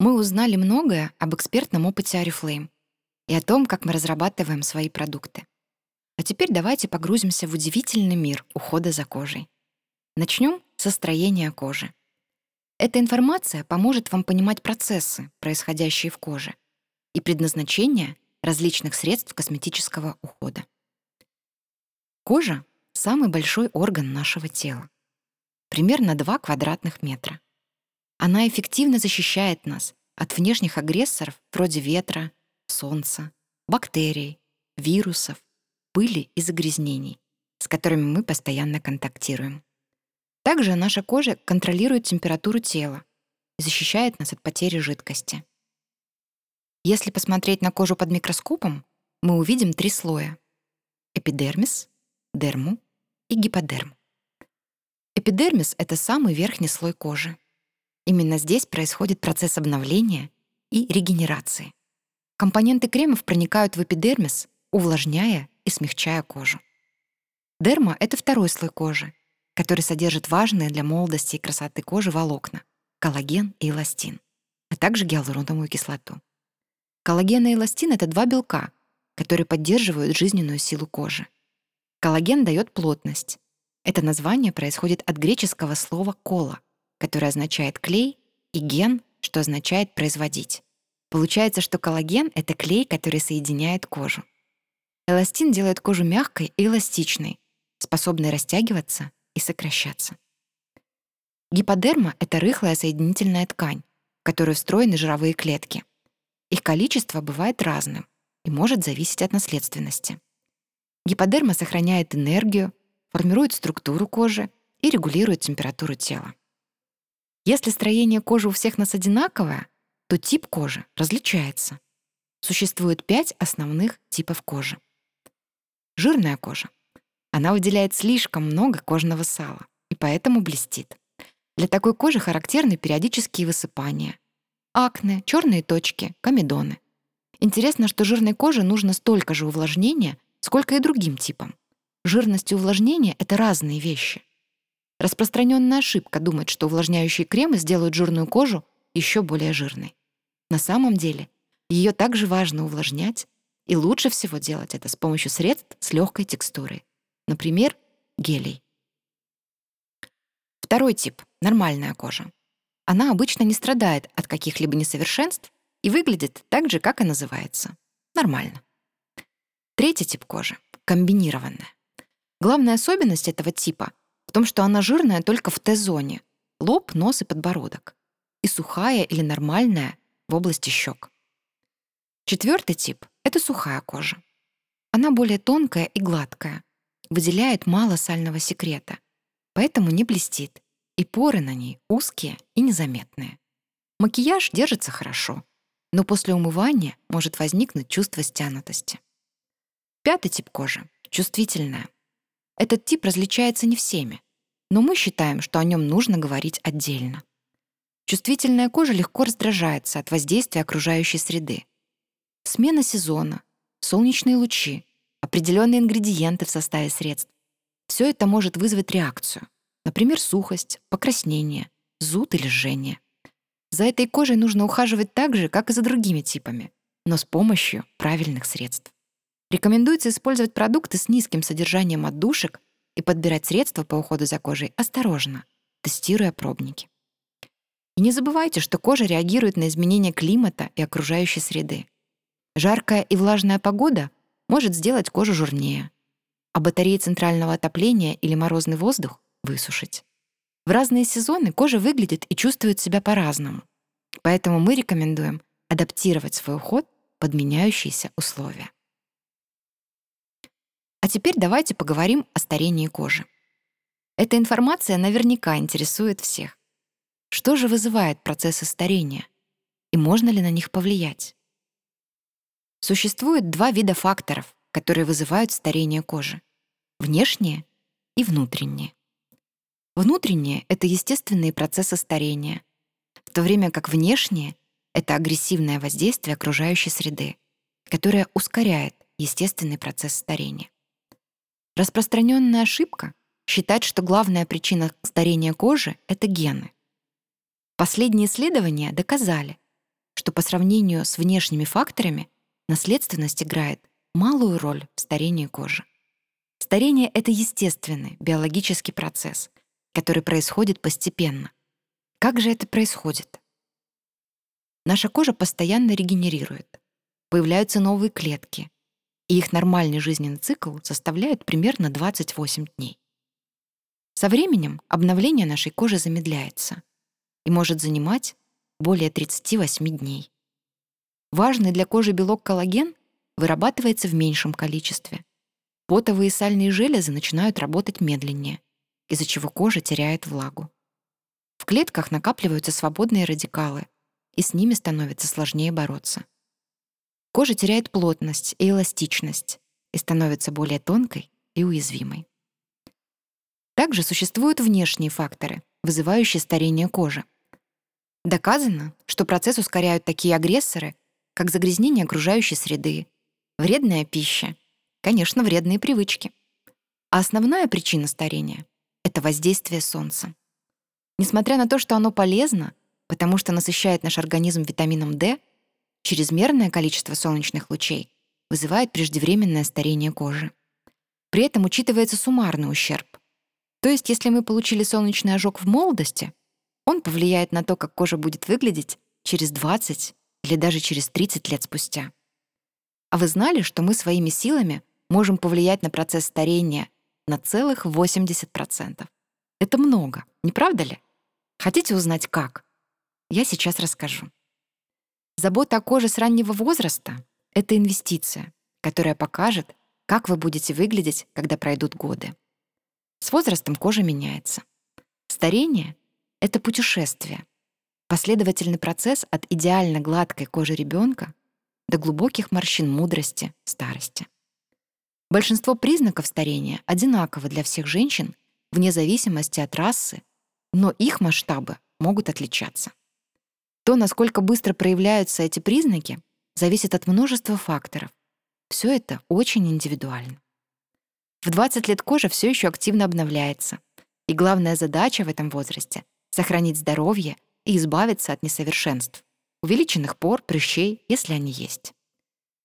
Мы узнали многое об экспертном опыте Арифлейм и о том, как мы разрабатываем свои продукты. А теперь давайте погрузимся в удивительный мир ухода за кожей. Начнем со строения кожи. Эта информация поможет вам понимать процессы, происходящие в коже, и предназначение различных средств косметического ухода. Кожа — самый большой орган нашего тела. Примерно 2 квадратных метра. Она эффективно защищает нас от внешних агрессоров вроде ветра, солнца, бактерий, вирусов, пыли и загрязнений, с которыми мы постоянно контактируем. Также наша кожа контролирует температуру тела и защищает нас от потери жидкости. Если посмотреть на кожу под микроскопом, мы увидим три слоя — эпидермис, дерму и гиподерм. Эпидермис — это самый верхний слой кожи. Именно здесь происходит процесс обновления и регенерации. Компоненты кремов проникают в эпидермис, увлажняя и смягчая кожу. Дерма — это второй слой кожи, который содержит важные для молодости и красоты кожи волокна — коллаген и эластин, а также гиалуроновую кислоту. Коллаген и эластин — это два белка, которые поддерживают жизненную силу кожи. Коллаген дает плотность. Это название происходит от греческого слова «кола», который означает клей, и ген, что означает производить. Получается, что коллаген — это клей, который соединяет кожу. Эластин делает кожу мягкой и эластичной, способной растягиваться и сокращаться. Гиподерма — это рыхлая соединительная ткань, в которую встроены жировые клетки. Их количество бывает разным и может зависеть от наследственности. Гиподерма сохраняет энергию, формирует структуру кожи и регулирует температуру тела. Если строение кожи у всех нас одинаковое, то тип кожи различается. Существует пять основных типов кожи. Жирная кожа. Она выделяет слишком много кожного сала и поэтому блестит. Для такой кожи характерны периодические высыпания, акне, черные точки, комедоны. Интересно, что жирной коже нужно столько же увлажнения, сколько и другим типам. Жирность и увлажнение — это разные вещи. Распространенная ошибка думать, что увлажняющие кремы сделают жирную кожу еще более жирной. На самом деле, ее также важно увлажнять, и лучше всего делать это с помощью средств с легкой текстурой. Например, гелей. Второй тип — нормальная кожа. Она обычно не страдает от каких-либо несовершенств и выглядит так же, как и называется. Нормально. Третий тип кожи — комбинированная. Главная особенность этого типа в том, что она жирная только в Т-зоне — лоб, нос и подбородок, и сухая или нормальная в области щек. Четвертый тип — это сухая кожа. Она более тонкая и гладкая, выделяет мало сального секрета, поэтому не блестит, и поры на ней узкие и незаметные. Макияж держится хорошо, но после умывания может возникнуть чувство стянутости. Пятый тип кожи — чувствительная — этот тип различается не всеми, но мы считаем, что о нем нужно говорить отдельно. Чувствительная кожа легко раздражается от воздействия окружающей среды. Смена сезона, солнечные лучи, определенные ингредиенты в составе средств — все это может вызвать реакцию, например, сухость, покраснение, зуд или жжение. За этой кожей нужно ухаживать так же, как и за другими типами, но с помощью правильных средств. Рекомендуется использовать продукты с низким содержанием отдушек и подбирать средства по уходу за кожей осторожно, тестируя пробники. И не забывайте, что кожа реагирует на изменения климата и окружающей среды. Жаркая и влажная погода может сделать кожу жирнее, а батареи центрального отопления или морозный воздух — высушить. В разные сезоны кожа выглядит и чувствует себя по-разному. Поэтому мы рекомендуем адаптировать свой уход под меняющиеся условия. А теперь давайте поговорим о старении кожи. Эта информация наверняка интересует всех. Что же вызывает процессы старения? И можно ли на них повлиять? Существует два вида факторов, которые вызывают старение кожи. Внешние и внутренние. Внутренние — это естественные процессы старения, в то время как внешние — это агрессивное воздействие окружающей среды, которое ускоряет естественный процесс старения. Распространенная ошибка — считать, что главная причина старения кожи — это гены. Последние исследования доказали, что по сравнению с внешними факторами наследственность играет малую роль в старении кожи. Старение — это естественный биологический процесс, который происходит постепенно. Как же это происходит? Наша кожа постоянно регенерирует. Появляются новые клетки, и их нормальный жизненный цикл составляет примерно 28 дней. Со временем обновление нашей кожи замедляется и может занимать более 38 дней. Важный для кожи белок коллаген вырабатывается в меньшем количестве. Потовые и сальные железы начинают работать медленнее, из-за чего кожа теряет влагу. В клетках накапливаются свободные радикалы, и с ними становится сложнее бороться. Кожа теряет плотность и эластичность и становится более тонкой и уязвимой. Также существуют внешние факторы, вызывающие старение кожи. Доказано, что процесс ускоряют такие агрессоры, как загрязнение окружающей среды, вредная пища, конечно, вредные привычки. А основная причина старения — это воздействие солнца. Несмотря на то, что оно полезно, потому что насыщает наш организм витамином D, чрезмерное количество солнечных лучей вызывает преждевременное старение кожи. При этом учитывается суммарный ущерб. То есть, если мы получили солнечный ожог в молодости, он повлияет на то, как кожа будет выглядеть через 20 или даже через 30 лет спустя. А вы знали, что мы своими силами можем повлиять на процесс старения на целых 80%? Это много, не правда ли? Хотите узнать как? Я сейчас расскажу. Забота о коже с раннего возраста — это инвестиция, которая покажет, как вы будете выглядеть, когда пройдут годы. С возрастом кожа меняется. Старение — это путешествие, последовательный процесс от идеально гладкой кожи ребенка до глубоких морщин мудрости, старости. Большинство признаков старения одинаковы для всех женщин вне зависимости от расы, но их масштабы могут отличаться. То, насколько быстро проявляются эти признаки, зависит от множества факторов. Все это очень индивидуально. В 20 лет кожа все еще активно обновляется. И главная задача в этом возрасте — сохранить здоровье и избавиться от несовершенств, увеличенных пор, прыщей, если они есть.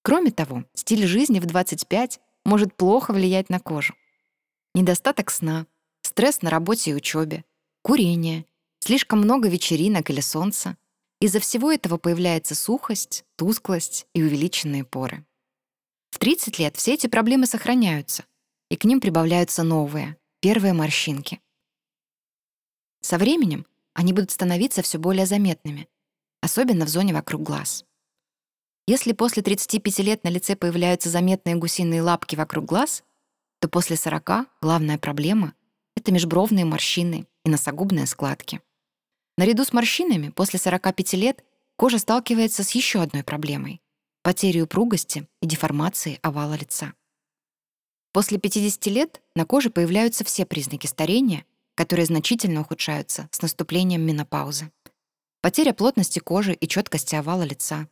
Кроме того, стиль жизни в 25 может плохо влиять на кожу. Недостаток сна, стресс на работе и учебе, курение, слишком много вечеринок или солнца. Из-за всего этого появляется сухость, тусклость и увеличенные поры. В 30 лет все эти проблемы сохраняются, и к ним прибавляются новые, первые морщинки. Со временем они будут становиться все более заметными, особенно в зоне вокруг глаз. Если после 35 лет на лице появляются заметные гусиные лапки вокруг глаз, то после 40 главная проблема — это межбровные морщины и носогубные складки. Наряду с морщинами после 45 лет кожа сталкивается с еще одной проблемой — потерей упругости и деформацией овала лица. После 50 лет на коже появляются все признаки старения, которые значительно ухудшаются с наступлением менопаузы. Потеря плотности кожи и четкости овала лица,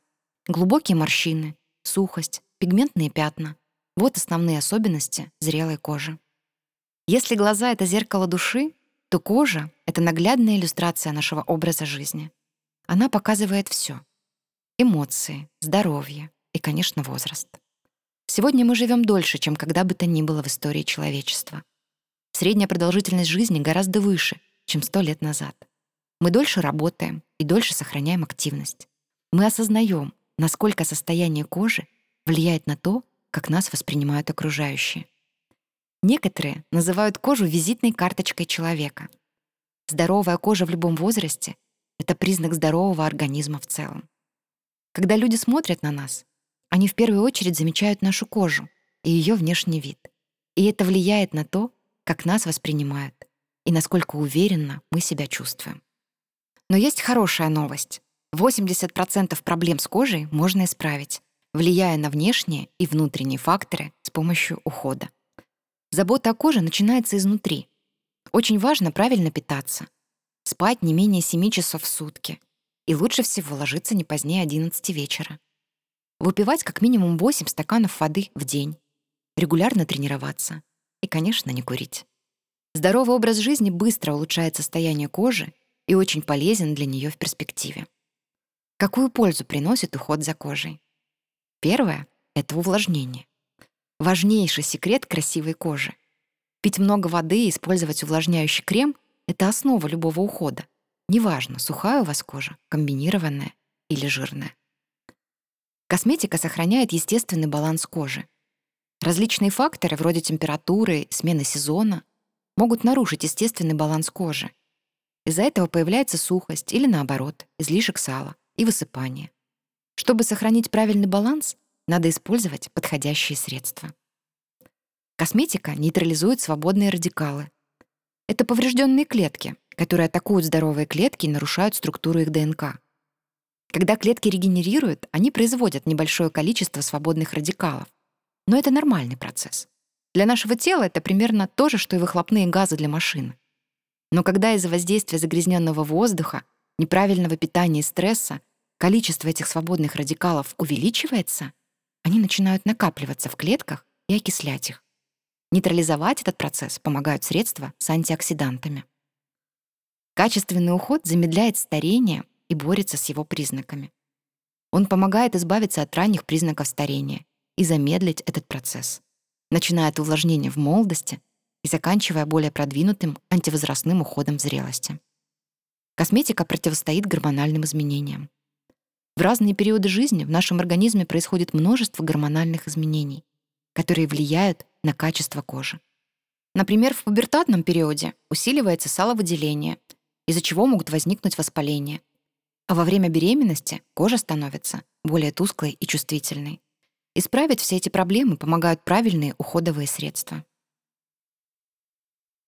глубокие морщины, сухость, пигментные пятна — вот основные особенности зрелой кожи. Если глаза — это зеркало души, то кожа — это наглядная иллюстрация нашего образа жизни. Она показывает все: эмоции, здоровье и, конечно, возраст. Сегодня мы живем дольше, чем когда бы то ни было в истории человечества. Средняя продолжительность жизни гораздо выше, чем сто лет назад. Мы дольше работаем и дольше сохраняем активность. Мы осознаем, насколько состояние кожи влияет на то, как нас воспринимают окружающие. Некоторые называют кожу визитной карточкой человека. Здоровая кожа в любом возрасте — это признак здорового организма в целом. Когда люди смотрят на нас, они в первую очередь замечают нашу кожу и ее внешний вид. И это влияет на то, как нас воспринимают и насколько уверенно мы себя чувствуем. Но есть хорошая новость. 80% проблем с кожей можно исправить, влияя на внешние и внутренние факторы с помощью ухода. Забота о коже начинается изнутри. Очень важно правильно питаться. Спать не менее 7 часов в сутки. И лучше всего ложиться не позднее 11 вечера выпивать как минимум 8 стаканов воды в день, регулярно тренироваться и, конечно, не курить. Здоровый образ жизни быстро улучшает состояние кожи и очень полезен для нее в перспективе. Какую пользу приносит уход за кожей? Первое — это увлажнение. Важнейший секрет красивой кожи. Пить много воды и использовать увлажняющий крем — это основа любого ухода. Неважно, сухая у вас кожа, комбинированная или жирная. Косметика сохраняет естественный баланс кожи. Различные факторы, вроде температуры, смены сезона, могут нарушить естественный баланс кожи. Из-за этого появляется сухость или, наоборот, излишек сала и высыпание. Чтобы сохранить правильный баланс, надо использовать подходящие средства. Косметика нейтрализует свободные радикалы. Это поврежденные клетки, которые атакуют здоровые клетки и нарушают структуру их ДНК. Когда клетки регенерируют, они производят небольшое количество свободных радикалов. Но это нормальный процесс. Для нашего тела это примерно то же, что и выхлопные газы для машины. Но когда из-за воздействия загрязненного воздуха, неправильного питания и стресса количество этих свободных радикалов увеличивается, они начинают накапливаться в клетках и окислять их. Нейтрализовать этот процесс помогают средства с антиоксидантами. Качественный уход замедляет старение и борется с его признаками. Он помогает избавиться от ранних признаков старения и замедлить этот процесс, начиная от увлажнения в молодости и заканчивая более продвинутым антивозрастным уходом в зрелости. Косметика противостоит гормональным изменениям. В разные периоды жизни в нашем организме происходит множество гормональных изменений, которые влияют на качество кожи. Например, в пубертатном периоде усиливается саловыделение, из-за чего могут возникнуть воспаления. А во время беременности кожа становится более тусклой и чувствительной. Исправить все эти проблемы помогают правильные уходовые средства.